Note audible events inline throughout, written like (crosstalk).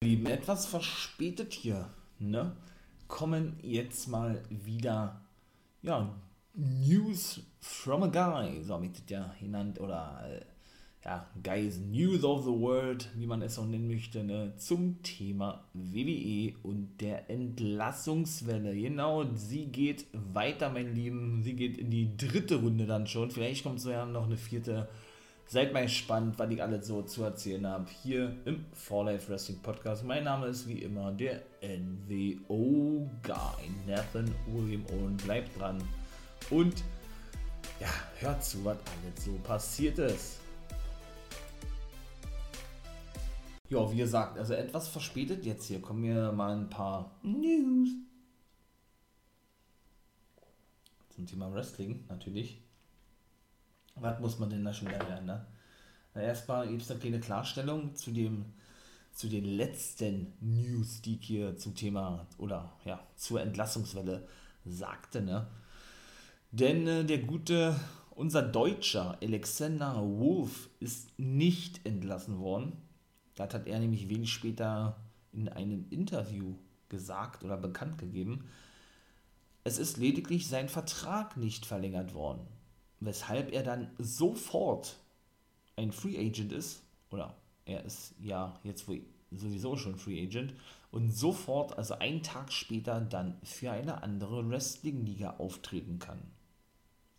Lieben, etwas verspätet hier, ne? Kommen jetzt mal wieder, ja, News from a Guy, so ich das ja genannt, oder, äh, ja, Guys News of the World, wie man es auch nennen möchte, ne? Zum Thema WWE und der Entlassungswelle. Genau, sie geht weiter, mein Lieben, sie geht in die dritte Runde dann schon, vielleicht kommt so ja noch eine vierte Runde Seid mal gespannt, was ich alles so zu erzählen habe hier im For Life Wrestling Podcast. Mein Name ist wie immer der NWO Guy, Nathan William Owen. Bleibt dran und ja, hört zu, was alles so passiert ist. Ja, wie gesagt, also etwas verspätet jetzt hier. Kommen mir mal ein paar News zum Thema Wrestling natürlich was muss man denn da schon lernen? Ne? Na, erstmal gibt es eine kleine Klarstellung zu dem zu den letzten News, die ich hier zum Thema oder ja, zur Entlassungswelle sagte, ne? Denn äh, der gute, unser Deutscher Alexander Wolf ist nicht entlassen worden. Das hat er nämlich wenig später in einem Interview gesagt oder bekannt gegeben. Es ist lediglich sein Vertrag nicht verlängert worden weshalb er dann sofort ein Free Agent ist, oder er ist ja jetzt sowieso schon Free Agent, und sofort, also einen Tag später, dann für eine andere Wrestling-Liga auftreten kann.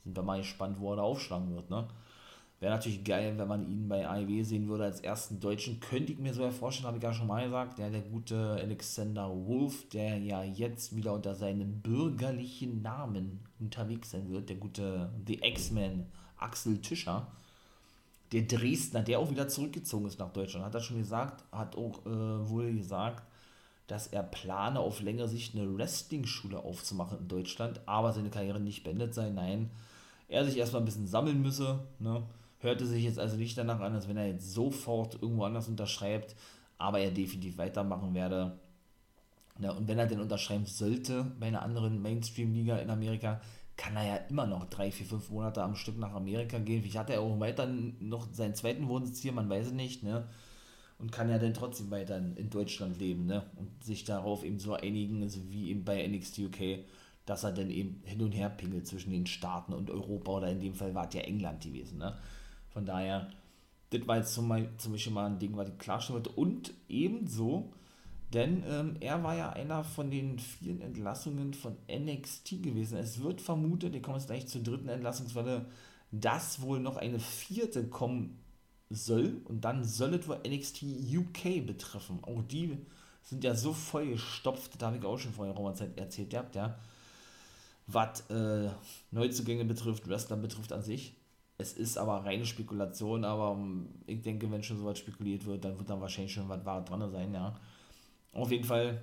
Sind wir mal gespannt, wo er da aufschlagen wird, ne? Wäre natürlich geil, wenn man ihn bei AEW sehen würde als ersten Deutschen. Könnte ich mir so vorstellen, habe ich ja schon mal gesagt. Der, der gute Alexander Wolf, der ja jetzt wieder unter seinem bürgerlichen Namen unterwegs sein wird. Der gute The X-Men Axel Tischer. Der Dresdner, der auch wieder zurückgezogen ist nach Deutschland. Hat er schon gesagt, hat auch äh, wohl gesagt, dass er plane, auf längere Sicht eine Wrestling-Schule aufzumachen in Deutschland, aber seine Karriere nicht beendet sei. Nein, er sich erstmal ein bisschen sammeln müsse. Ne? Hörte sich jetzt also nicht danach an, als wenn er jetzt sofort irgendwo anders unterschreibt, aber er definitiv weitermachen werde. Ja, und wenn er denn unterschreiben sollte bei einer anderen Mainstream-Liga in Amerika, kann er ja immer noch drei, vier, fünf Monate am Stück nach Amerika gehen. Vielleicht hat er auch weiter noch seinen zweiten Wohnsitz hier, man weiß es nicht, ne? Und kann ja dann trotzdem weiter in Deutschland leben, ne? Und sich darauf eben so einigen, also wie eben bei NXT UK, dass er dann eben hin und her pingelt zwischen den Staaten und Europa oder in dem Fall war es ja England gewesen, ne? Von daher, das war jetzt zum, Beispiel mal ein Ding, was ich klarstellen wollte. Und ebenso, denn ähm, er war ja einer von den vielen Entlassungen von NXT gewesen. Es wird vermutet, wir kommen jetzt gleich zur dritten Entlassungswelle, dass wohl noch eine vierte kommen soll. Und dann soll es wohl NXT UK betreffen. Auch die sind ja so voll gestopft, da habe ich auch schon vorher in Zeit erzählt gehabt, ja. Was äh, Neuzugänge betrifft, Wrestler betrifft an sich. Es ist aber reine Spekulation, aber ähm, ich denke, wenn schon so was spekuliert wird, dann wird da wahrscheinlich schon was Wahres dran sein, ja. Auf jeden Fall,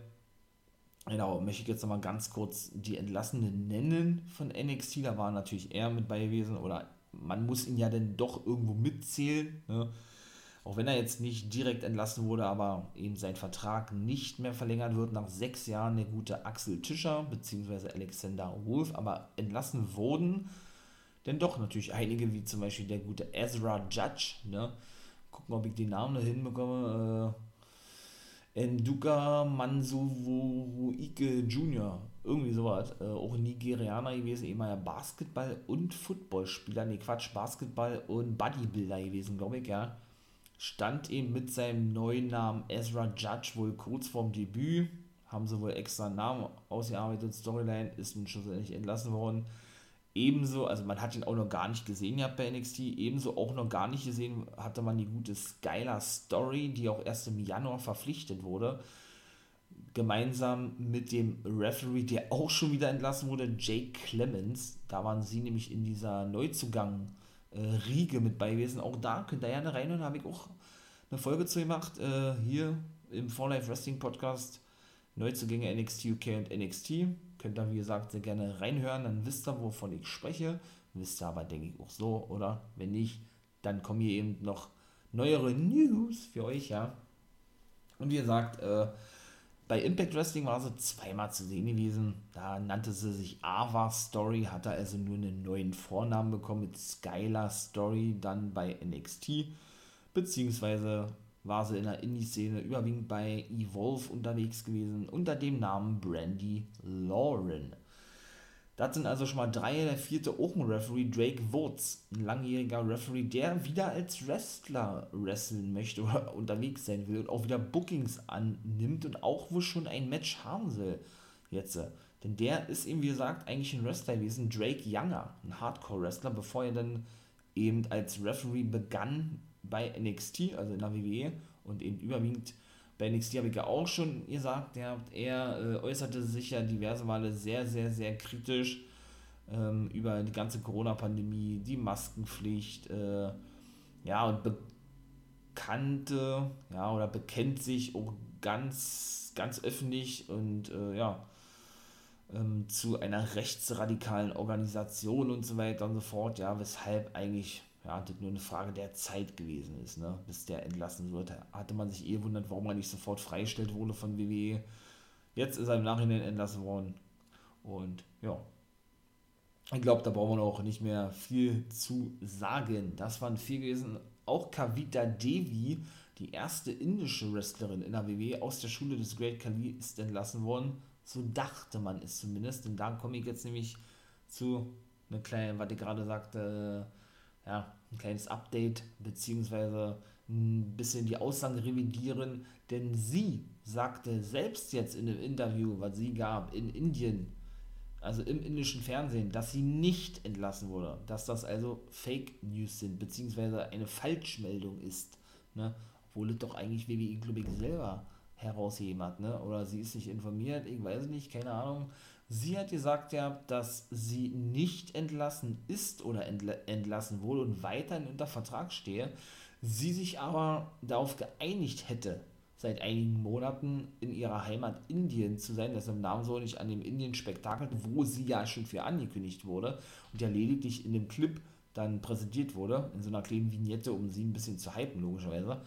genau, möchte ich jetzt nochmal ganz kurz die Entlassenen nennen von NXT. Da war natürlich er mit bei gewesen oder man muss ihn ja dann doch irgendwo mitzählen, ne? Auch wenn er jetzt nicht direkt entlassen wurde, aber eben sein Vertrag nicht mehr verlängert wird nach sechs Jahren der gute Axel Tischer bzw. Alexander Wolf, aber entlassen wurden denn doch natürlich einige, wie zum Beispiel der gute Ezra Judge, ne? Gucken, ob ich den Namen da hinbekomme. Äh, Nduka Mansuwuike Jr., irgendwie sowas. Äh, auch Nigerianer gewesen, ehemaliger Basketball- und Footballspieler, ne Quatsch, Basketball- und Bodybuilder gewesen, glaube ich, ja. Stand eben mit seinem neuen Namen Ezra Judge wohl kurz vorm Debüt. Haben sie wohl extra einen Namen ausgearbeitet, Storyline ist nun schlussendlich entlassen worden Ebenso, also man hat ihn auch noch gar nicht gesehen gehabt bei NXT, ebenso auch noch gar nicht gesehen hatte man die gute Skylar Story, die auch erst im Januar verpflichtet wurde. Gemeinsam mit dem Referee, der auch schon wieder entlassen wurde, Jake Clemens. Da waren sie nämlich in dieser Neuzugang-Riege mit bei gewesen. Auch da könnt ihr gerne reinhören, habe ich auch eine Folge zu gemacht, äh, hier im For Life Wrestling Podcast. Neuzugänge NXT UK und NXT Könnt ihr, wie gesagt, sehr gerne reinhören, dann wisst ihr, wovon ich spreche. Wisst ihr aber, denke ich, auch so, oder? Wenn nicht, dann kommen hier eben noch neuere News für euch, ja. Und wie gesagt, äh, bei Impact Wrestling war sie zweimal zu sehen gewesen. Da nannte sie sich Ava Story, hatte also nur einen neuen Vornamen bekommen mit Skylar Story, dann bei NXT. Beziehungsweise war sie in der Indie-Szene überwiegend bei Evolve unterwegs gewesen, unter dem Namen Brandy Lauren. Das sind also schon mal drei. Der vierte auch ein Referee, Drake Woods, ein langjähriger Referee, der wieder als Wrestler wresteln möchte oder (laughs) unterwegs sein will und auch wieder Bookings annimmt und auch wohl schon ein Match haben soll. Jetzt. Denn der ist eben, wie gesagt, eigentlich ein Wrestler gewesen, Drake Younger, ein Hardcore-Wrestler, bevor er dann eben als Referee begann bei NXT, also in der WWE, und eben überwiegend bei NXT habe ich ja auch schon gesagt, der, er äh, äußerte sich ja diverse Male sehr, sehr, sehr kritisch ähm, über die ganze Corona-Pandemie, die Maskenpflicht, äh, ja, und bekannte, ja, oder bekennt sich auch ganz, ganz öffentlich und äh, ja, ähm, zu einer rechtsradikalen Organisation und so weiter und so fort, ja, weshalb eigentlich ja, das nur eine Frage der Zeit gewesen ist, ne, bis der entlassen wird. Hatte man sich eh wundert, warum er nicht sofort freigestellt wurde von WWE. Jetzt ist er im Nachhinein entlassen worden. Und ja, ich glaube, da brauchen wir auch nicht mehr viel zu sagen. Das waren vier gewesen. Auch Kavita Devi, die erste indische Wrestlerin in der WWE aus der Schule des Great Kali, ist entlassen worden. So dachte man es zumindest. Denn da komme ich jetzt nämlich zu einer kleinen, was ich gerade sagte, ja, ein kleines Update beziehungsweise ein bisschen die Aussagen revidieren, denn sie sagte selbst jetzt in einem Interview, was sie gab in Indien, also im indischen Fernsehen, dass sie nicht entlassen wurde, dass das also Fake News sind, beziehungsweise eine Falschmeldung ist, ne? obwohl es doch eigentlich WWE, glaube ich, selber herausheben hat, ne? oder sie ist nicht informiert, ich weiß nicht, keine Ahnung, Sie hat gesagt, ja, dass sie nicht entlassen ist oder entlassen wurde und weiterhin unter Vertrag stehe. Sie sich aber darauf geeinigt hätte, seit einigen Monaten in ihrer Heimat Indien zu sein. Das im Namen so nicht an dem Indien-Spektakel, wo sie ja schon für angekündigt wurde und ja lediglich in dem Clip dann präsentiert wurde, in so einer kleinen Vignette, um sie ein bisschen zu hypen, logischerweise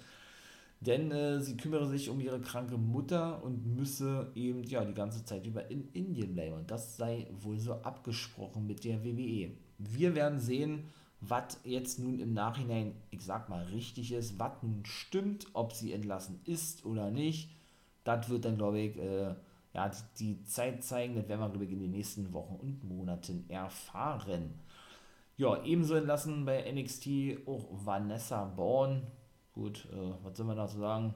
denn äh, sie kümmere sich um ihre kranke Mutter und müsse eben ja die ganze Zeit über in Indien bleiben. Und das sei wohl so abgesprochen mit der WWE. Wir werden sehen, was jetzt nun im Nachhinein, ich sag mal, richtig ist, was nun stimmt, ob sie entlassen ist oder nicht. Das wird dann, glaube ich, äh, ja, die, die Zeit zeigen. Das werden wir, glaube ich, in den nächsten Wochen und Monaten erfahren. Ja, ebenso entlassen bei NXT auch Vanessa Bourne Gut, äh, was soll man dazu sagen?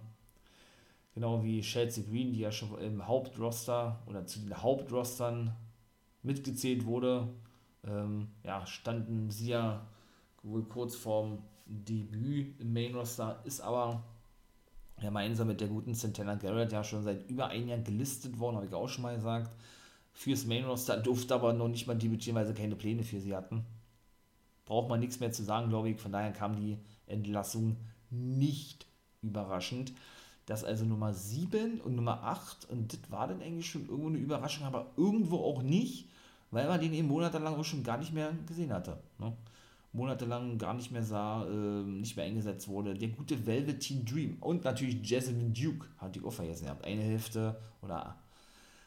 Genau wie Chelsea Green, die ja schon im Hauptroster oder zu den Hauptrostern mitgezählt wurde, ähm, ja, standen sie ja wohl kurz vorm Debüt im Main Roster, ist aber gemeinsam mit der guten Santana Garrett ja schon seit über ein Jahr gelistet worden, habe ich auch schon mal gesagt. Fürs Main Roster durfte aber noch nicht mal debütieren, weil sie keine Pläne für sie hatten. Braucht man nichts mehr zu sagen, glaube ich. Von daher kam die Entlassung nicht überraschend. Das also Nummer 7 und Nummer 8 und das war dann eigentlich schon irgendwo eine Überraschung, aber irgendwo auch nicht, weil man den eben monatelang auch schon gar nicht mehr gesehen hatte. Ne? Monatelang gar nicht mehr sah, äh, nicht mehr eingesetzt wurde. Der gute Velveteen Dream und natürlich Jasmine Duke, hat die auch vergessen gehabt. Eine Hälfte oder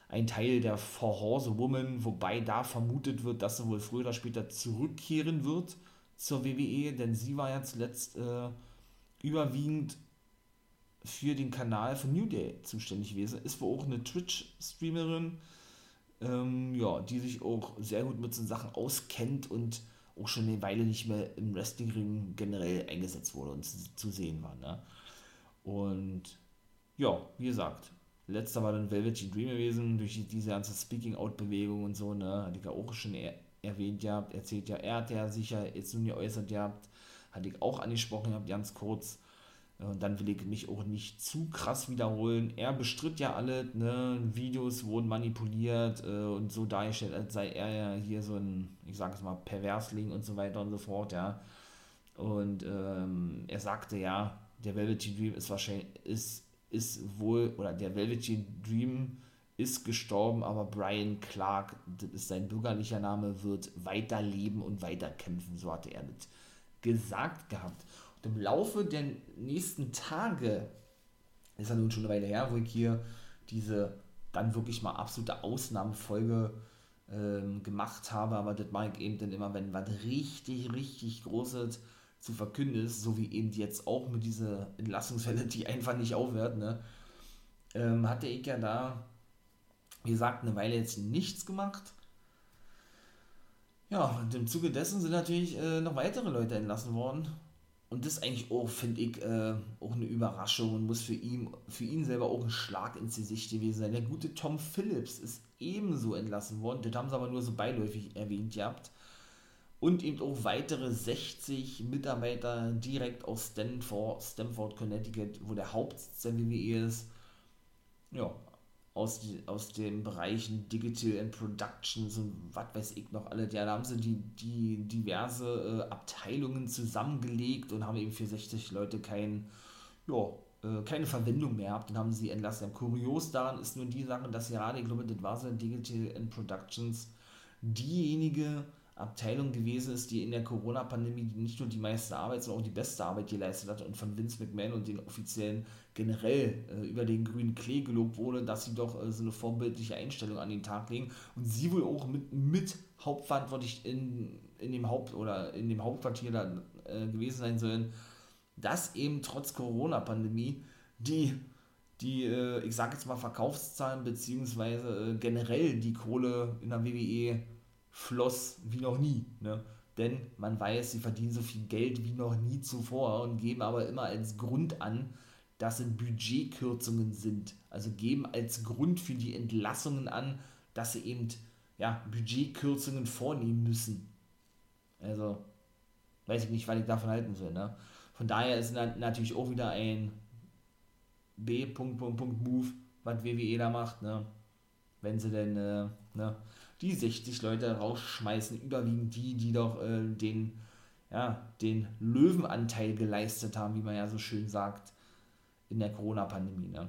ein Teil der For Horse Woman, wobei da vermutet wird, dass sie wohl früher oder später zurückkehren wird zur WWE, denn sie war ja zuletzt äh, überwiegend für den Kanal von New Day zuständig gewesen. Ist wohl auch eine Twitch-Streamerin, ähm, ja, die sich auch sehr gut mit so Sachen auskennt und auch schon eine Weile nicht mehr im Wrestlingring generell eingesetzt wurde und zu, zu sehen war. Ne? Und ja, wie gesagt, letzter war dann Velvet Dream gewesen, durch diese ganze Speaking-Out-Bewegung und so, ne, hatte ich ja auch schon er, erwähnt gehabt, erzählt ja, er hat ja sicher jetzt nun geäußert gehabt, hatte ich auch angesprochen habe, ganz kurz. Und dann will ich mich auch nicht zu krass wiederholen. Er bestritt ja alle, ne? Videos wurden manipuliert äh, und so dargestellt, als sei er ja hier so ein, ich sage es mal, Perversling und so weiter und so fort, ja. Und ähm, er sagte ja, der Velvet Dream ist wahrscheinlich, ist, ist wohl, oder der Velvet Dream ist gestorben, aber Brian Clark, das ist sein bürgerlicher Name, wird weiterleben und weiterkämpfen, so hatte er das gesagt gehabt. Und im Laufe der nächsten Tage, ist ja nun schon eine Weile her, wo ich hier diese dann wirklich mal absolute Ausnahmefolge ähm, gemacht habe, aber das mache ich eben dann immer, wenn was richtig, richtig Großes zu verkünden ist, so wie eben jetzt auch mit dieser Entlassungswelle, die einfach nicht aufhört, ne, ähm, hat der ich ja da, wie gesagt, eine Weile jetzt nichts gemacht. Ja, und im Zuge dessen sind natürlich äh, noch weitere Leute entlassen worden. Und das ist eigentlich auch, finde ich, äh, auch eine Überraschung und muss für ihn, für ihn selber auch ein Schlag ins Gesicht gewesen sein. Der gute Tom Phillips ist ebenso entlassen worden. Das haben sie aber nur so beiläufig erwähnt gehabt und eben auch weitere 60 Mitarbeiter direkt aus Stanford, Stanford, Connecticut, wo der Hauptsitz der WWE ist. Ja, aus, aus den Bereichen Digital and Productions und was weiß ich noch alle. Ja, da haben sie die, die diverse äh, Abteilungen zusammengelegt und haben eben für 60 Leute kein, ja, äh, keine Verwendung mehr gehabt und haben sie entlassen. Kurios daran ist nur die Sache, dass gerade, ich glaube, das war so Digital and Productions diejenige Abteilung gewesen ist, die in der Corona-Pandemie nicht nur die meiste Arbeit, sondern auch die beste Arbeit geleistet hat und von Vince McMahon und den Offiziellen generell äh, über den grünen Klee gelobt wurde, dass sie doch äh, so eine vorbildliche Einstellung an den Tag legen. Und sie wohl auch mit, mit hauptverantwortlich in, in dem Haupt- oder in dem Hauptquartier da äh, gewesen sein sollen, dass eben trotz Corona-Pandemie die die, äh, ich sag jetzt mal, Verkaufszahlen beziehungsweise äh, generell die Kohle in der WWE floss wie noch nie. Ne? Denn man weiß, sie verdienen so viel Geld wie noch nie zuvor und geben aber immer als Grund an, dass es Budgetkürzungen sind. Also geben als Grund für die Entlassungen an, dass sie eben ja, Budgetkürzungen vornehmen müssen. Also, weiß ich nicht, was ich davon halten soll. Ne? Von daher ist natürlich auch wieder ein B-Punkt-Punkt-Punkt-Move, was WWE da macht. Ne? Wenn sie denn äh, ne, die 60 Leute rausschmeißen, überwiegend die, die doch äh, den, ja, den Löwenanteil geleistet haben, wie man ja so schön sagt, in der Corona-Pandemie. Ne?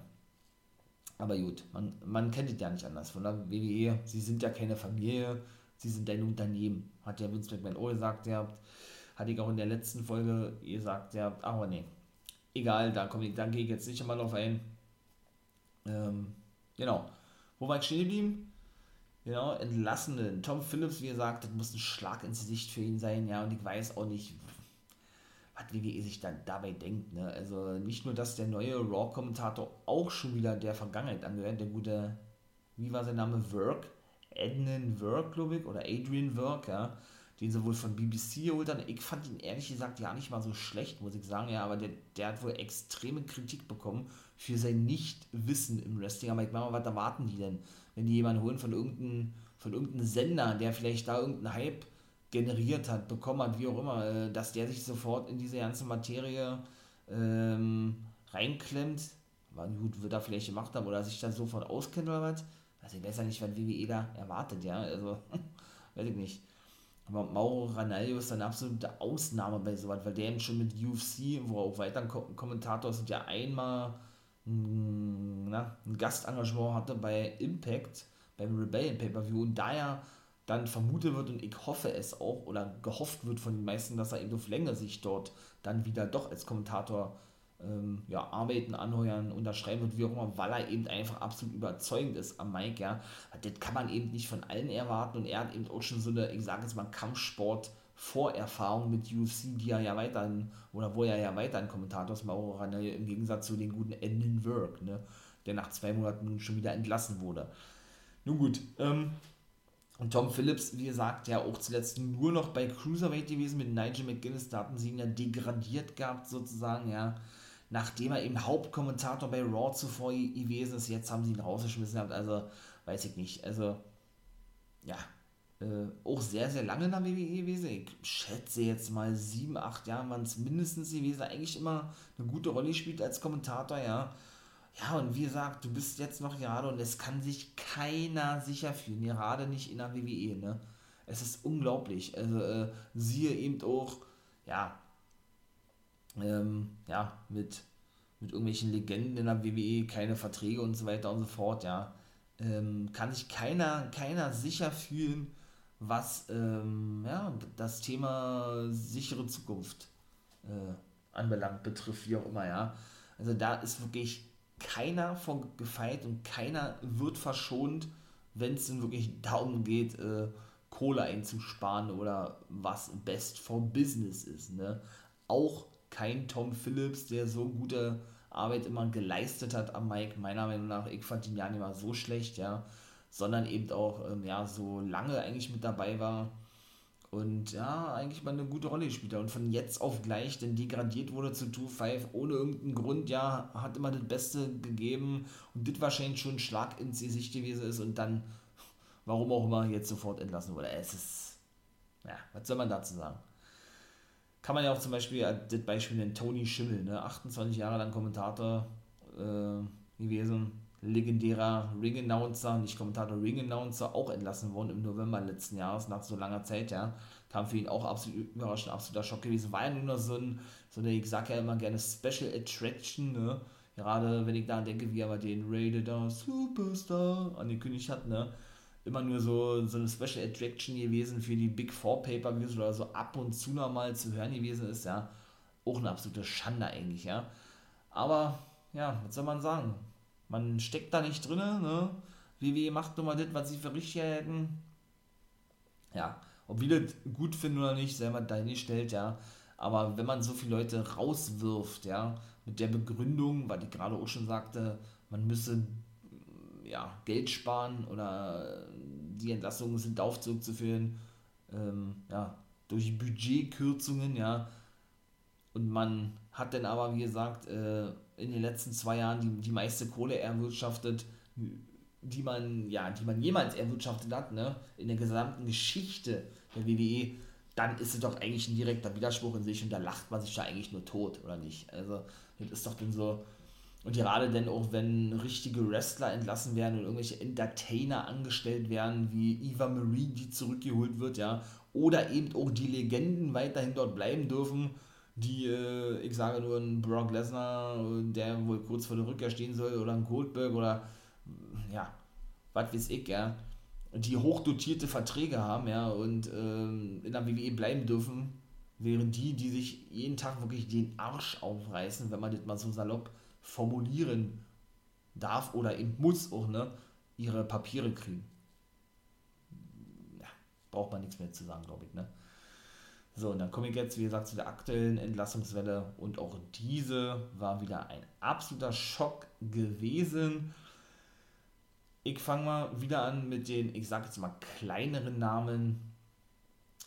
Aber gut, man, man kennt es ja nicht anders. Von der WWE, sie sind ja keine Familie, sie sind ein Unternehmen. Hat ja Vince McMahon auch gesagt, ihr habt, hatte ich auch in der letzten Folge gesagt, ja, aber nee, egal, da, komm ich, da gehe ich jetzt nicht einmal drauf ein. Ähm, genau. Wo war ich stehen geblieben? Genau, Entlassenen. Tom Phillips, wie gesagt, das muss ein Schlag ins Gesicht für ihn sein, ja, und ich weiß auch nicht, was WWE sich dann dabei denkt, ne? Also nicht nur, dass der neue Raw-Kommentator auch schon wieder der Vergangenheit angehört, der gute, wie war sein Name, Work? Ednan Work, glaube ich, oder Adrian Work, ja, den sie wohl von BBC geholt haben. Ich fand ihn ehrlich gesagt ja nicht mal so schlecht, muss ich sagen, ja, aber der, der hat wohl extreme Kritik bekommen für sein Nichtwissen im Wrestling. Aber ich meine mal, was erwarten die denn? Wenn die jemanden holen von irgendeinem, von irgendeinem Sender, der vielleicht da irgendeinen Hype generiert hat, bekommen hat, wie auch immer, äh, dass der sich sofort in diese ganze Materie ähm, reinklemmt, war gut, wird er vielleicht gemacht haben oder sich da sofort auskennt oder was. Also ich weiß ja nicht, was WWE da erwartet, ja, also (laughs) weiß ich nicht. Aber Mauro Ranallo ist eine absolute Ausnahme bei sowas, weil der eben schon mit UFC, wo auch weiter ein Kommentator ist, ja einmal na, ein Gastengagement hatte bei Impact, beim Rebellion Pay-Per-View und daher dann vermutet wird und ich hoffe es auch oder gehofft wird von den meisten, dass er eben auf längere Sicht dort dann wieder doch als Kommentator ähm, ja, arbeiten, anheuern, unterschreiben wird, wie auch immer, weil er eben einfach absolut überzeugend ist am Mike, ja. Das kann man eben nicht von allen erwarten und er hat eben auch schon so eine, ich sage jetzt mal, Kampfsport- Vorerfahrung mit UFC, die er ja weiterhin, oder wo er ja weiterhin Kommentator ist, Mauro Ranello, im Gegensatz zu den guten Enden Work, ne, der nach zwei Monaten schon wieder entlassen wurde. Nun gut, ähm, und Tom Phillips, wie gesagt, ja auch zuletzt nur noch bei Cruiserweight gewesen mit Nigel McGuinness, da hatten sie ihn ja degradiert gehabt sozusagen, ja, nachdem er eben Hauptkommentator bei Raw zuvor gewesen ist, jetzt haben sie ihn rausgeschmissen gehabt, also weiß ich nicht, also ja, äh, auch sehr, sehr lange in der WWE gewesen. Ich schätze jetzt mal sieben, acht Jahre waren es mindestens gewesen. Eigentlich immer eine gute Rolle gespielt als Kommentator, ja. Ja, und wie gesagt, du bist jetzt noch gerade und es kann sich keiner sicher fühlen, gerade nicht in der WWE, ne. Es ist unglaublich. Also, äh, siehe eben auch, ja, ähm, ja, mit, mit irgendwelchen Legenden in der WWE, keine Verträge und so weiter und so fort, ja. Ähm, kann sich keiner, keiner sicher fühlen, was ähm, ja, das Thema sichere Zukunft äh, anbelangt, betrifft, wie auch immer, ja. Also da ist wirklich keiner von gefeit und keiner wird verschont, wenn es denn wirklich darum geht, äh, Kohle einzusparen oder was best for business ist. Ne? auch kein Tom Phillips, der so gute Arbeit immer geleistet hat am Mike, meiner Meinung nach. Ich fand ihn ja nicht mal so schlecht, ja, sondern eben auch, ähm, ja, so lange eigentlich mit dabei war und ja, eigentlich mal eine gute Rolle gespielt hat und von jetzt auf gleich denn degradiert wurde zu 2-5 ohne irgendeinen Grund, ja, hat immer das Beste gegeben und das wahrscheinlich schon ein Schlag ins Gesicht gewesen ist und dann, warum auch immer, jetzt sofort entlassen wurde. Es ist, ja, was soll man dazu sagen? Kann man ja auch zum Beispiel äh, das Beispiel nennen, Tony Schimmel, ne, 28 Jahre lang Kommentator äh, gewesen, legendärer Ring-Announcer, nicht Kommentator, Ring-Announcer, auch entlassen worden im November letzten Jahres, nach so langer Zeit, ja. Kam für ihn auch absolut überraschend, absoluter Schock gewesen. War ja nur noch so ein, so eine, ich sag ja immer gerne Special Attraction, ne. Gerade wenn ich da denke, wie er mal den Rated Superstar angekündigt hat, ne. Immer nur so, so eine Special Attraction gewesen für die Big Four Pay-Per-Views oder so ab und zu nochmal zu hören gewesen ist, ja. Auch eine absolute Schande eigentlich, ja. Aber, ja, was soll man sagen? Man steckt da nicht drin, ne? WWE macht nur mal das, was sie für richtig hätten. Ja, ob wir das gut finden oder nicht, selber dahingestellt, ja. Aber wenn man so viele Leute rauswirft, ja, mit der Begründung, weil ich gerade auch schon sagte, man müsse ja, Geld sparen oder die Entlassungen sind darauf zurückzuführen, ähm, ja, durch Budgetkürzungen, ja. Und man hat dann aber, wie gesagt, äh, in den letzten zwei Jahren die, die meiste Kohle erwirtschaftet, die man, ja, die man jemals erwirtschaftet hat, ne, in der gesamten Geschichte der WWE, dann ist es doch eigentlich ein direkter Widerspruch in sich und da lacht man sich da eigentlich nur tot, oder nicht? Also, das ist doch dann so. Und gerade dann auch, wenn richtige Wrestler entlassen werden und irgendwelche Entertainer angestellt werden, wie Eva Marie, die zurückgeholt wird, ja, oder eben auch die Legenden weiterhin dort bleiben dürfen, die, äh, ich sage nur ein Brock Lesnar, der wohl kurz vor der Rückkehr stehen soll, oder ein Goldberg oder ja, was weiß ich, ja, die hochdotierte Verträge haben, ja, und ähm, in der WWE bleiben dürfen, während die, die sich jeden Tag wirklich den Arsch aufreißen, wenn man das mal so salopp formulieren darf oder eben muss auch, ne, ihre Papiere kriegen. Ja, braucht man nichts mehr zu sagen, glaube ich, ne. So, und dann komme ich jetzt, wie gesagt, zu der aktuellen Entlassungswelle und auch diese war wieder ein absoluter Schock gewesen. Ich fange mal wieder an mit den, ich sage jetzt mal, kleineren Namen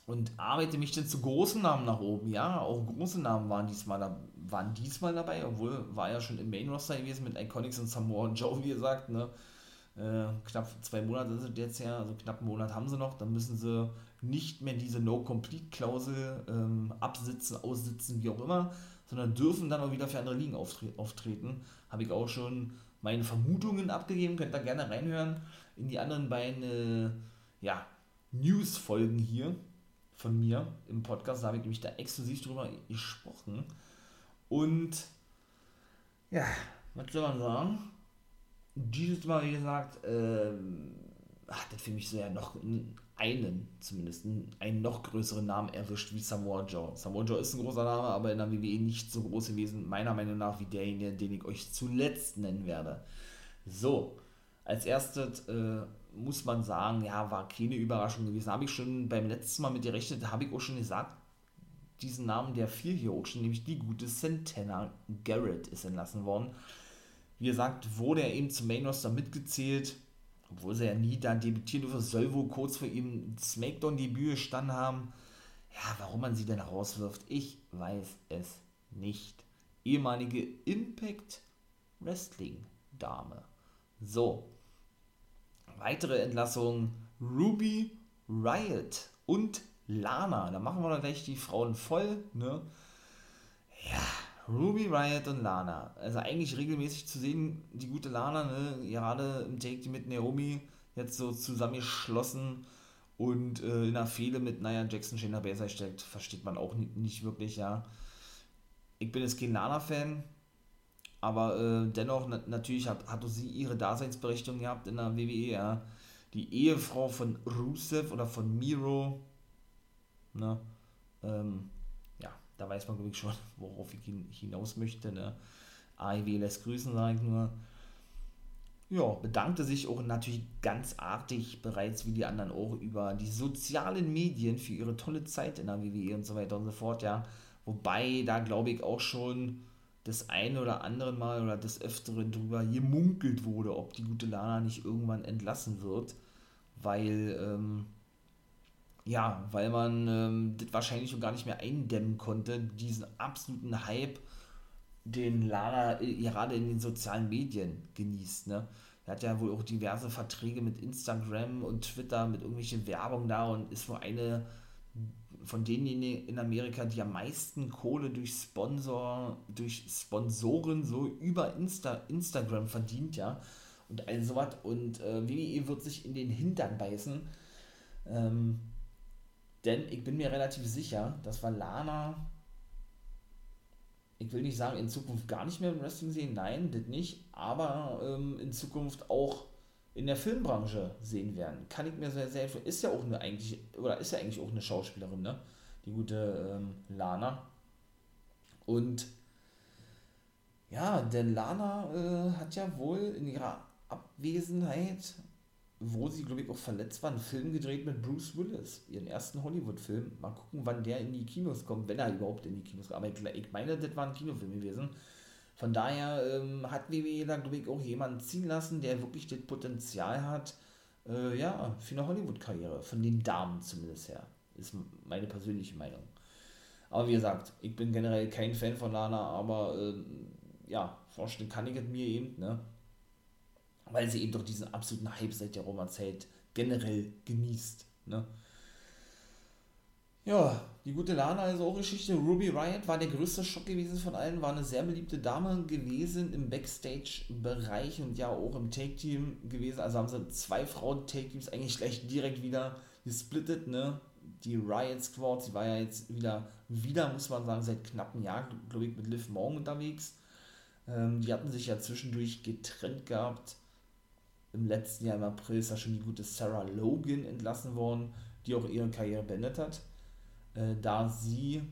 und arbeite mich dann zu großen Namen nach oben. Ja, auch große Namen waren diesmal, da, waren diesmal dabei, obwohl war ja schon im Main Roster gewesen mit Iconics und Samoa Joe, wie gesagt, ne? Äh, knapp zwei Monate es jetzt ja, also knapp einen Monat haben sie noch, dann müssen sie nicht mehr diese No-Complete-Klausel ähm, absitzen, aussitzen, wie auch immer, sondern dürfen dann auch wieder für andere Ligen auftre auftreten. Habe ich auch schon meine Vermutungen abgegeben, könnt ihr gerne reinhören in die anderen beiden äh, ja, News-Folgen hier von mir im Podcast. Da habe ich nämlich da exklusiv drüber gesprochen. Und ja, was soll man sagen? Dieses Mal, wie gesagt, ähm, hat das für mich so ja noch einen, zumindest einen noch größeren Namen erwischt wie Samoa Joe. Samoa Joe ist ein großer Name, aber in der WWE nicht so groß gewesen, meiner Meinung nach, wie derjenige, den ich euch zuletzt nennen werde. So, als erstes äh, muss man sagen, ja, war keine Überraschung gewesen. Habe ich schon beim letzten Mal mit gerechnet, habe ich auch schon gesagt, diesen Namen, der fiel hier auch schon, nämlich die gute Santana Garrett ist entlassen worden. Wie gesagt, wurde er eben zum Main Roster mitgezählt obwohl sie ja nie da debütieren durfte, soll wohl kurz vor ihm Smackdown-Debüt gestanden haben. Ja, warum man sie denn rauswirft, ich weiß es nicht. Ehemalige Impact Wrestling Dame. So. Weitere Entlassungen: Ruby Riot und Lana. Da machen wir dann gleich die Frauen voll, ne? Ja, Ruby Riot und Lana. Also eigentlich regelmäßig zu sehen, die gute Lana, ne? gerade im Take mit Naomi jetzt so zusammengeschlossen und äh, in einer Fehde mit Nia Jackson Shayna Baszler steckt, versteht man auch nicht, nicht wirklich, ja. Ich bin jetzt kein Lana-Fan, aber äh, dennoch, na, natürlich hat, hat sie ihre Daseinsberechtigung gehabt in der WWE, ja. Die Ehefrau von Rusev oder von Miro, ne, ähm, da weiß man, glaube ich, schon, (laughs) worauf ich hinaus möchte. Ne? AIW lässt grüßen, sage ich nur. Ja, bedankte sich auch natürlich ganz artig bereits wie die anderen auch über die sozialen Medien für ihre tolle Zeit in der WWE und so weiter und so fort, ja. Wobei da glaube ich auch schon das eine oder andere Mal oder des Öfteren drüber gemunkelt wurde, ob die gute Lana nicht irgendwann entlassen wird, weil, ähm, ja, weil man ähm, das wahrscheinlich schon gar nicht mehr eindämmen konnte, diesen absoluten Hype, den Lana äh, gerade in den sozialen Medien genießt, ne? Er hat ja wohl auch diverse Verträge mit Instagram und Twitter, mit irgendwelchen Werbung da und ist wohl eine von denen in Amerika, die am meisten Kohle durch Sponsor, durch Sponsoren so über Insta, Instagram verdient, ja. Und all sowas. Und äh, WWE wird sich in den Hintern beißen. Ähm, denn ich bin mir relativ sicher, dass wir Lana, ich will nicht sagen, in Zukunft gar nicht mehr im Wrestling sehen, nein, das nicht, aber ähm, in Zukunft auch in der Filmbranche sehen werden. Kann ich mir sehr, sehr, ist ja auch eine eigentlich, oder ist ja eigentlich auch eine Schauspielerin, ne? Die gute ähm, Lana. Und ja, denn Lana äh, hat ja wohl in ihrer Abwesenheit, wo sie, glaube ich, auch verletzt war, einen Film gedreht mit Bruce Willis, ihren ersten Hollywood-Film. Mal gucken, wann der in die Kinos kommt, wenn er überhaupt in die Kinos kommt. Aber ich, ich meine, das war ein Kinofilm gewesen. Von daher ähm, hat WWE da, glaube ich, auch jemanden ziehen lassen, der wirklich das Potenzial hat, äh, ja, für eine Hollywood-Karriere, von den Damen zumindest her. Ist meine persönliche Meinung. Aber wie gesagt, ich bin generell kein Fan von Lana, aber äh, ja, vorstellen kann ich es mir eben, ne? Weil sie eben doch diesen absoluten Hype seit der Roma-Zeit generell genießt, ne? Ja, die gute Lana, also auch Geschichte. Ruby Riot war der größte Schock gewesen von allen, war eine sehr beliebte Dame gewesen im Backstage-Bereich und ja auch im Take-Team gewesen. Also haben sie zwei Frauen-Take-Teams eigentlich gleich direkt wieder gesplittet, ne? Die Riot Squad, sie war ja jetzt wieder, wieder muss man sagen, seit knapp einem Jahr, glaube ich, mit Liv Morgan unterwegs. Ähm, die hatten sich ja zwischendurch getrennt gehabt. Im letzten Jahr im April ist ja schon die gute Sarah Logan entlassen worden, die auch ihre Karriere beendet hat äh, da sie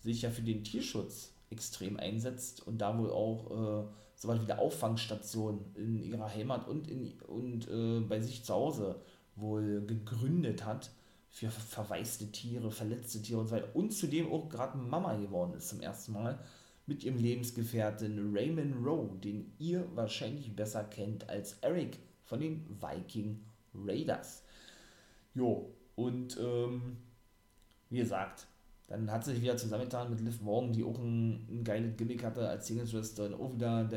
sich ja für den Tierschutz extrem einsetzt und da wohl auch äh, wie eine Auffangstation in ihrer Heimat und, in, und äh, bei sich zu Hause wohl gegründet hat für verwaiste Tiere, verletzte Tiere und so weiter. Und zudem auch gerade Mama geworden ist zum ersten Mal mit ihrem Lebensgefährten Raymond Rowe, den ihr wahrscheinlich besser kennt als Eric von den Viking Raiders. Jo, und ähm, wie gesagt, dann hat sie sich wieder zusammengetan mit Liv Morgan, die auch ein, ein geiles Gimmick hatte als Singles-Wrestler und auch wieder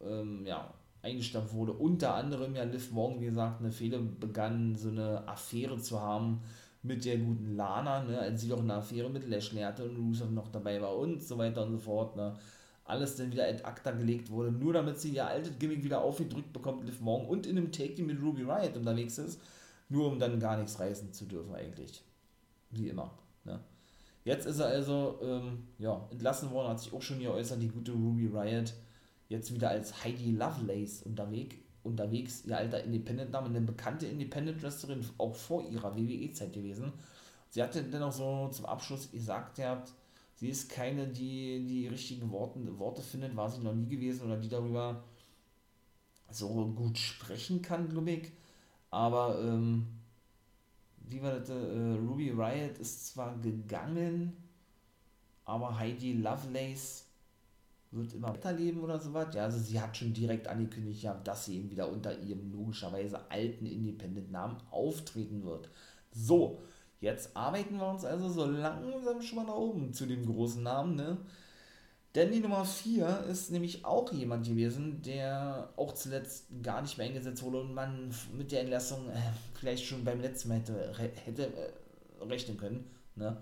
ähm, ja, eingestampft wurde. Unter anderem ja Liv Morgan, wie gesagt, eine Fehler begann, so eine Affäre zu haben mit der guten Lana, ne, als sie doch eine Affäre mit Lashley hatte und Rusev noch dabei war und so weiter und so fort, ne. Alles dann wieder ad acta gelegt wurde, nur damit sie ihr altes Gimmick wieder aufgedrückt bekommt, Liv Morgan, und in einem Take mit Ruby Riot unterwegs ist, nur um dann gar nichts reißen zu dürfen eigentlich. Wie immer. Ne? Jetzt ist er also ähm, ja, entlassen worden, hat sich auch schon geäußert, die gute Ruby Riot. Jetzt wieder als Heidi Lovelace unterwegs, unterwegs ihr alter Independent-Name, eine bekannte Independent-Wrestlerin, auch vor ihrer WWE-Zeit gewesen. Sie hatte dennoch so zum Abschluss gesagt, ihr habt, sie ist keine, die die richtigen Worte, Worte findet, war sie noch nie gewesen oder die darüber so gut sprechen kann, glaube ich. Aber ähm, wie war das, äh, Ruby Riot ist zwar gegangen, aber Heidi Lovelace wird immer weiterleben oder sowas. Ja, also sie hat schon direkt angekündigt, ja, dass sie eben wieder unter ihrem logischerweise alten Independent-Namen auftreten wird. So, jetzt arbeiten wir uns also so langsam schon mal nach oben zu dem großen Namen, ne? Denn die Nummer 4 ist nämlich auch jemand gewesen, der auch zuletzt gar nicht mehr eingesetzt wurde und man mit der Entlassung äh, vielleicht schon beim letzten Mal hätte, hätte äh, rechnen können. Ne?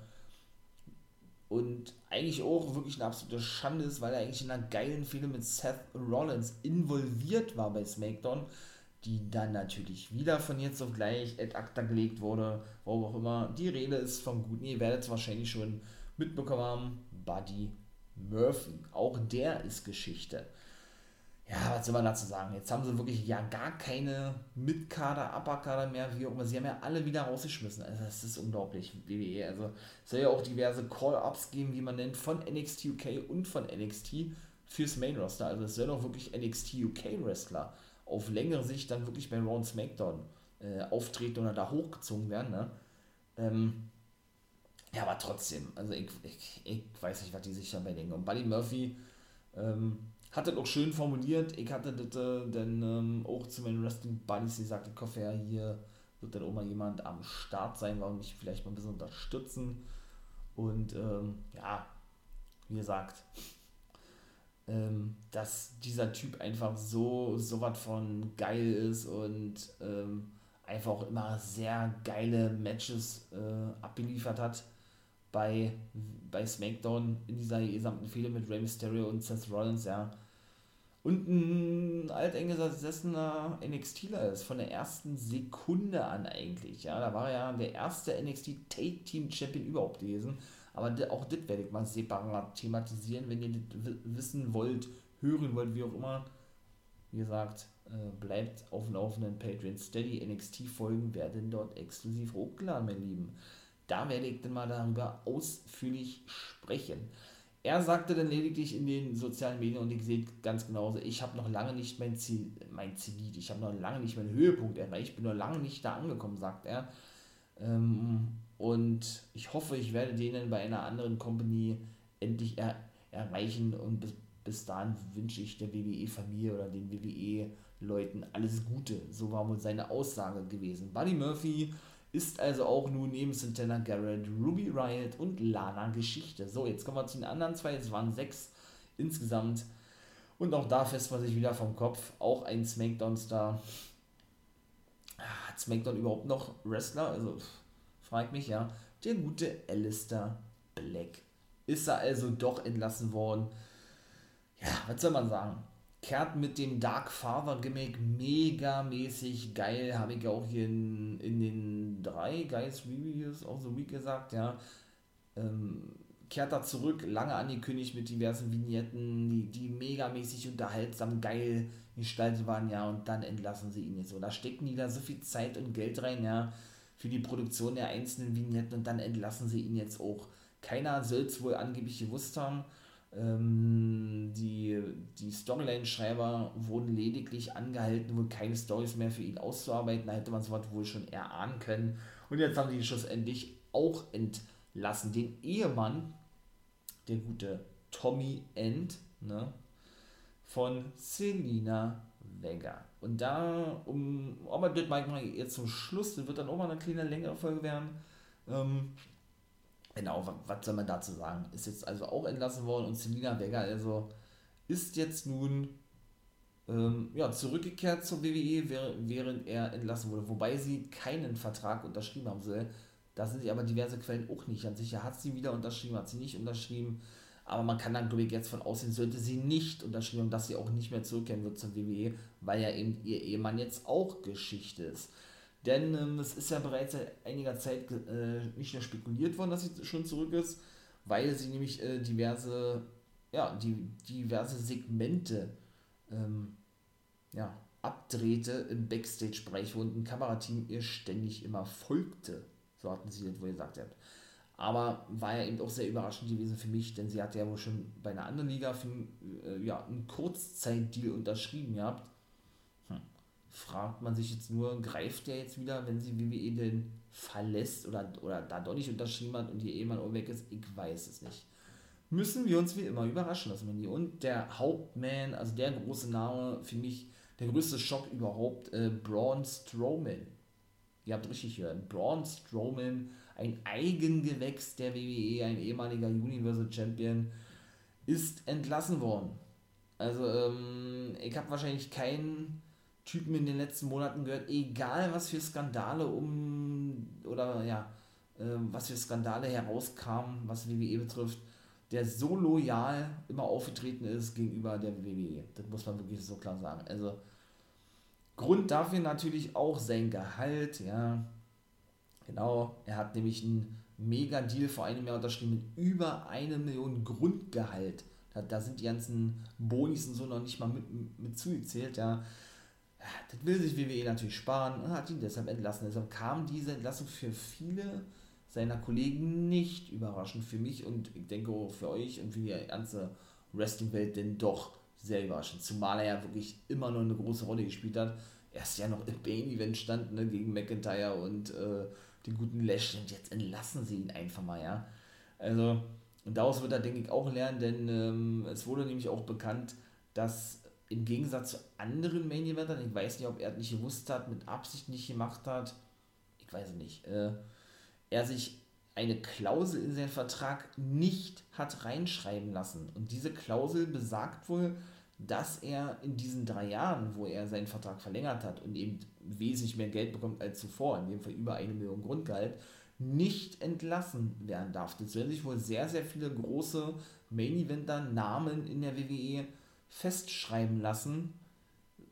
Und eigentlich auch wirklich eine absolute Schande ist, weil er eigentlich in einer geilen Fehde mit Seth Rollins involviert war bei SmackDown, die dann natürlich wieder von jetzt auf gleich ad acta gelegt wurde, wo auch immer. Die Rede ist vom Guten, ihr werdet es wahrscheinlich schon mitbekommen haben, Buddy Murphy. Auch der ist Geschichte. Ja, was soll man dazu sagen? Jetzt haben sie wirklich ja gar keine Mitkader, Upperkader mehr, wie auch immer. Sie haben ja alle wieder rausgeschmissen. Also, das ist unglaublich, WWE. Also, es soll ja auch diverse Call-Ups geben, wie man nennt, von NXT UK und von NXT fürs Main Roster. Also, es sollen auch wirklich NXT UK Wrestler auf längere Sicht dann wirklich bei Raw SmackDown äh, auftreten oder da hochgezogen werden. Ne? Ähm, Ja, aber trotzdem, also ich, ich, ich weiß nicht, was die sich dabei denken. Und Buddy Murphy ähm, hat das auch schön formuliert. Ich hatte das äh, dann ähm, auch zu meinen Wrestling Buddies gesagt, ich hoffe ja, hier wird dann auch mal jemand am Start sein, warum mich vielleicht mal ein bisschen unterstützen. Und ähm, ja, wie gesagt, ähm, dass dieser Typ einfach so, so was von geil ist und ähm, einfach auch immer sehr geile Matches äh, abgeliefert hat bei, bei SmackDown in dieser gesamten Fehde mit Rey Mysterio und Seth Rollins, ja. Und ein alteingesessener NXTler ist, von der ersten Sekunde an eigentlich, ja. Da war er ja der erste NXT Take Team Champion überhaupt gewesen. Aber auch das werde ich mal separat thematisieren, wenn ihr das wissen wollt, hören wollt, wie auch immer. Wie gesagt, äh, bleibt auf dem Laufenden Patreon Steady. NXT-Folgen werden dort exklusiv hochgeladen, meine Lieben. Da werde ich dann mal darüber ausführlich sprechen. Er sagte dann lediglich in den sozialen Medien, und ich sehe ganz genauso, ich habe noch lange nicht mein Ziel, mein Zenit, ich habe noch lange nicht meinen Höhepunkt erreicht, ich bin noch lange nicht da angekommen, sagt er. Ähm, und ich hoffe, ich werde denen bei einer anderen Company endlich er erreichen und bis, bis dahin wünsche ich der WWE-Familie oder den WWE-Leuten alles Gute. So war wohl seine Aussage gewesen. Buddy Murphy ist also auch nun neben Santana Garrett, Ruby Riot und Lana Geschichte. So, jetzt kommen wir zu den anderen zwei. Es waren sechs insgesamt. Und auch da fest man sich wieder vom Kopf. Auch ein Smackdown-Star. Hat SmackDown überhaupt noch Wrestler? Also, frag mich ja. Der gute Alistair Black. Ist er also doch entlassen worden? Ja, was soll man sagen? Kehrt mit dem Dark Father Gimmick mega mäßig geil, habe ich ja auch hier in, in den drei Guys Reviews of the Week gesagt, ja. Ähm, kehrt da zurück, lange angekündigt mit diversen Vignetten, die, die megamäßig unterhaltsam geil gestaltet waren, ja, und dann entlassen sie ihn jetzt so. Da stecken die da so viel Zeit und Geld rein, ja, für die Produktion der einzelnen Vignetten und dann entlassen sie ihn jetzt auch. Keiner soll es wohl angeblich gewusst haben. Ähm, die die Storyline-Schreiber wurden lediglich angehalten, wohl keine Stories mehr für ihn auszuarbeiten. Da hätte man sowas wohl schon erahnen können. Und jetzt haben sie ihn schlussendlich auch entlassen. Den Ehemann, der gute Tommy End, ne, von Selina Vega. Und da, um, aber das mal jetzt zum Schluss, das wird dann auch mal eine kleine längere Folge werden. Ähm, Genau, was soll man dazu sagen? Ist jetzt also auch entlassen worden und Selina Vega also ist jetzt nun ähm, ja, zurückgekehrt zur WWE, während er entlassen wurde. Wobei sie keinen Vertrag unterschrieben haben soll. Da sind sich aber diverse Quellen auch nicht ganz sicher. Hat sie wieder unterschrieben, hat sie nicht unterschrieben. Aber man kann dann, glaube ich, jetzt von aussehen, sollte sie nicht unterschrieben haben, dass sie auch nicht mehr zurückkehren wird zur WWE, weil ja eben ihr Ehemann jetzt auch Geschichte ist. Denn ähm, es ist ja bereits seit einiger Zeit äh, nicht nur spekuliert worden, dass sie schon zurück ist, weil sie nämlich äh, diverse, ja, die, diverse Segmente ähm, ja, abdrehte im Backstage-Bereich, wo ein Kamerateam ihr ständig immer folgte. So hatten sie das wohl gesagt. Aber war ja eben auch sehr überraschend gewesen für mich, denn sie hatte ja wohl schon bei einer anderen Liga für, äh, ja, einen Kurzzeitdeal unterschrieben gehabt fragt man sich jetzt nur, greift der jetzt wieder, wenn sie WWE denn verlässt oder, oder da doch nicht unterschrieben hat und ihr Ehemann auch weg ist? Ich weiß es nicht. Müssen wir uns wie immer überraschen lassen, Mandy. Und der Hauptman, also der große Name, für mich der größte Schock überhaupt, äh, Braun Strowman. Ihr habt richtig gehört. Braun Strowman, ein Eigengewächs der WWE, ein ehemaliger Universal Champion, ist entlassen worden. Also, ähm, ich habe wahrscheinlich keinen Typen in den letzten Monaten gehört, egal was für Skandale um oder ja, äh, was für Skandale herauskamen, was WWE betrifft, der so loyal immer aufgetreten ist gegenüber der WWE. Das muss man wirklich so klar sagen. Also Grund dafür natürlich auch sein Gehalt, ja. Genau, er hat nämlich einen Mega-Deal vor einem Jahr unterschrieben mit über eine Million Grundgehalt. Da, da sind die ganzen Bonis und so noch nicht mal mit, mit zugezählt, ja das will sich WWE natürlich sparen und hat ihn deshalb entlassen. Deshalb kam diese Entlassung für viele seiner Kollegen nicht überraschend für mich und ich denke auch für euch und für die ganze Wrestling-Welt denn doch sehr überraschend. Zumal er ja wirklich immer noch eine große Rolle gespielt hat. Er ist ja noch im Main-Event stand ne, gegen McIntyre und äh, den guten Lash, und jetzt entlassen sie ihn einfach mal, ja. Also, und daraus wird er, denke ich, auch lernen, denn ähm, es wurde nämlich auch bekannt, dass im Gegensatz zu anderen Main Eventern, ich weiß nicht, ob er es nicht gewusst hat, mit Absicht nicht gemacht hat, ich weiß nicht, äh, er sich eine Klausel in seinen Vertrag nicht hat reinschreiben lassen. Und diese Klausel besagt wohl, dass er in diesen drei Jahren, wo er seinen Vertrag verlängert hat und eben wesentlich mehr Geld bekommt als zuvor, in dem Fall über eine Million Grundgehalt, nicht entlassen werden darf. Das werden sich wohl sehr, sehr viele große Main-Eventer Namen in der WWE festschreiben lassen,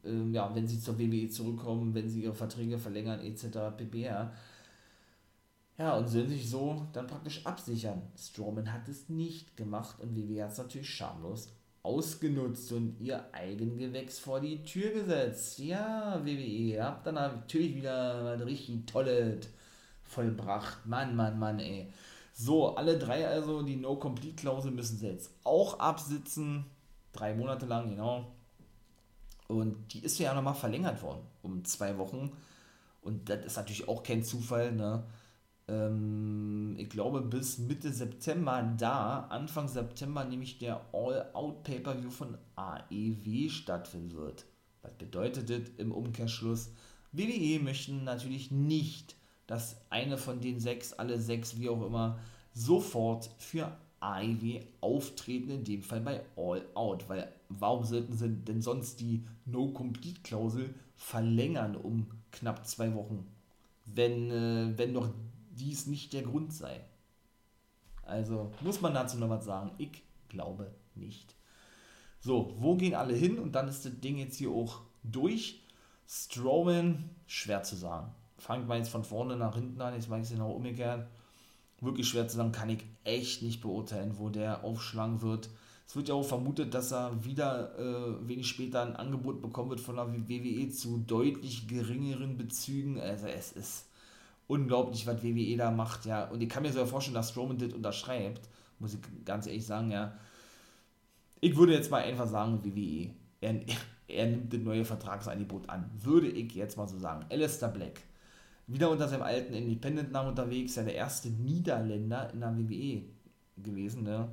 ähm, ja, wenn sie zur WWE zurückkommen, wenn sie ihre Verträge verlängern, etc. pp. Ja, und sollen sich so dann praktisch absichern. Strowman hat es nicht gemacht und WWE hat es natürlich schamlos ausgenutzt und ihr Eigengewächs vor die Tür gesetzt. Ja, WWE, ihr habt dann natürlich wieder was richtig Tolles vollbracht. Mann, Mann, Mann, ey. So, alle drei also, die No-Complete-Klausel müssen sie jetzt auch absitzen. Drei Monate lang, genau. Und die ist ja nochmal verlängert worden um zwei Wochen. Und das ist natürlich auch kein Zufall, ne? Ähm, ich glaube bis Mitte September da, Anfang September nämlich der All-Out Pay-Per-View von AEW stattfinden wird. Was bedeutet das im Umkehrschluss? WWE möchten natürlich nicht, dass eine von den sechs, alle sechs, wie auch immer, sofort für AEW auftreten, in dem Fall bei All Out, weil warum sollten sie denn sonst die No-Complete-Klausel verlängern um knapp zwei Wochen, wenn, äh, wenn doch dies nicht der Grund sei? Also muss man dazu noch was sagen? Ich glaube nicht. So, wo gehen alle hin? Und dann ist das Ding jetzt hier auch durch. Strowman, schwer zu sagen. Fangt mal jetzt von vorne nach hinten an, jetzt mache ich es genau umgekehrt wirklich schwer zu sagen, kann ich echt nicht beurteilen, wo der aufschlagen wird. Es wird ja auch vermutet, dass er wieder äh, wenig später ein Angebot bekommen wird von der WWE zu deutlich geringeren Bezügen. Also es ist unglaublich, was WWE da macht, ja. Und ich kann mir sogar vorstellen, dass Strowman das unterschreibt, muss ich ganz ehrlich sagen, ja. Ich würde jetzt mal einfach sagen, WWE, er, (laughs) er nimmt das neue Vertragsangebot an. Würde ich jetzt mal so sagen. Alistair Black wieder unter seinem alten Independent-Namen unterwegs, ja der erste Niederländer in der WWE gewesen, ne?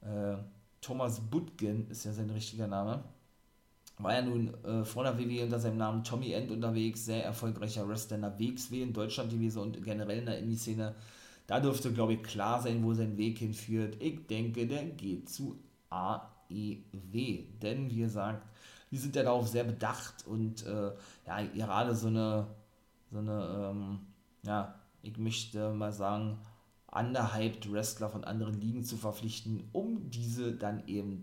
Äh, Thomas Butgen ist ja sein richtiger Name. War ja nun äh, vor der WWE unter seinem Namen Tommy End unterwegs, sehr erfolgreicher Wrestler in der WXW in Deutschland gewesen und generell in der Indie-Szene. Da dürfte, glaube ich, klar sein, wo sein Weg hinführt. Ich denke, der geht zu AEW. Denn, wie gesagt, die sind ja darauf sehr bedacht und äh, ja, gerade so eine so eine, ähm, ja, ich möchte mal sagen, underhyped Wrestler von anderen Ligen zu verpflichten, um diese dann eben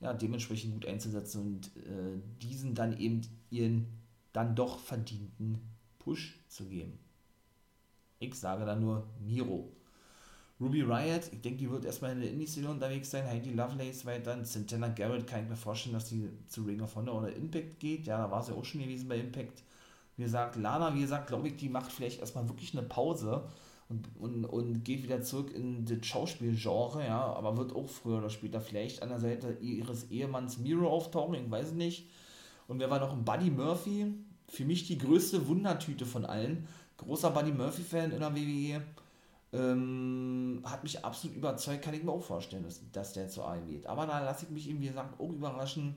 ja, dementsprechend gut einzusetzen und äh, diesen dann eben ihren dann doch verdienten Push zu geben. Ich sage da nur Miro. Ruby Riot, ich denke, die wird erstmal in der Indie-Szene unterwegs sein. Heidi Lovelace weiter. Santana Garrett kann ich mir vorstellen, dass sie zu Ring of Honor oder Impact geht. Ja, da war sie auch schon gewesen bei Impact. Wie gesagt, Lana, wie gesagt, glaube ich, die macht vielleicht erstmal wirklich eine Pause und, und, und geht wieder zurück in das Schauspielgenre, ja, aber wird auch früher oder später vielleicht an der Seite ihres Ehemanns Miro auftauchen, ich weiß nicht. Und wer war noch ein Buddy Murphy? Für mich die größte Wundertüte von allen. Großer Buddy Murphy-Fan in der WWE. Ähm, hat mich absolut überzeugt, kann ich mir auch vorstellen, dass, dass der zu AEW geht. Aber da lasse ich mich eben, wie gesagt, auch überraschen.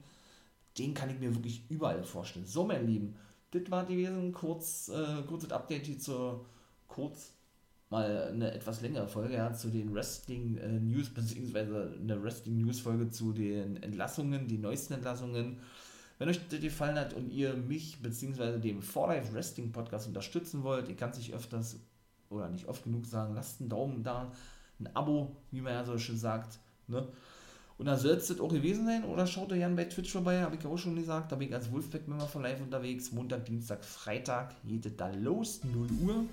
Den kann ich mir wirklich überall vorstellen. So, mein Lieben, das war gewesen, kurz, äh, kurzes Update hier zur kurz mal eine etwas längere Folge ja, zu den Wrestling äh, News, beziehungsweise eine Wrestling News Folge zu den Entlassungen, die neuesten Entlassungen. Wenn euch das gefallen hat und ihr mich beziehungsweise dem 4Life Wrestling Podcast unterstützen wollt, ihr kann es nicht öfters oder nicht oft genug sagen, lasst einen Daumen da, ein Abo, wie man ja so schön sagt. Ne? Und dann soll es das auch gewesen sein. Oder schaut ihr gerne bei Twitch vorbei, habe ich auch schon gesagt. Da bin ich als Wolfpack-Member von live unterwegs. Montag, Dienstag, Freitag geht es da los, 0 Uhr.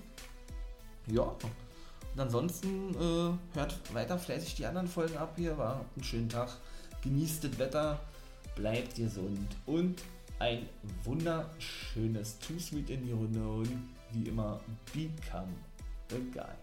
Ja. Und ansonsten äh, hört weiter fleißig die anderen Folgen ab hier. War einen schönen Tag. Genießt das Wetter. Bleibt gesund. Und ein wunderschönes Too Sweet in die Runde. Und wie immer, become the guy.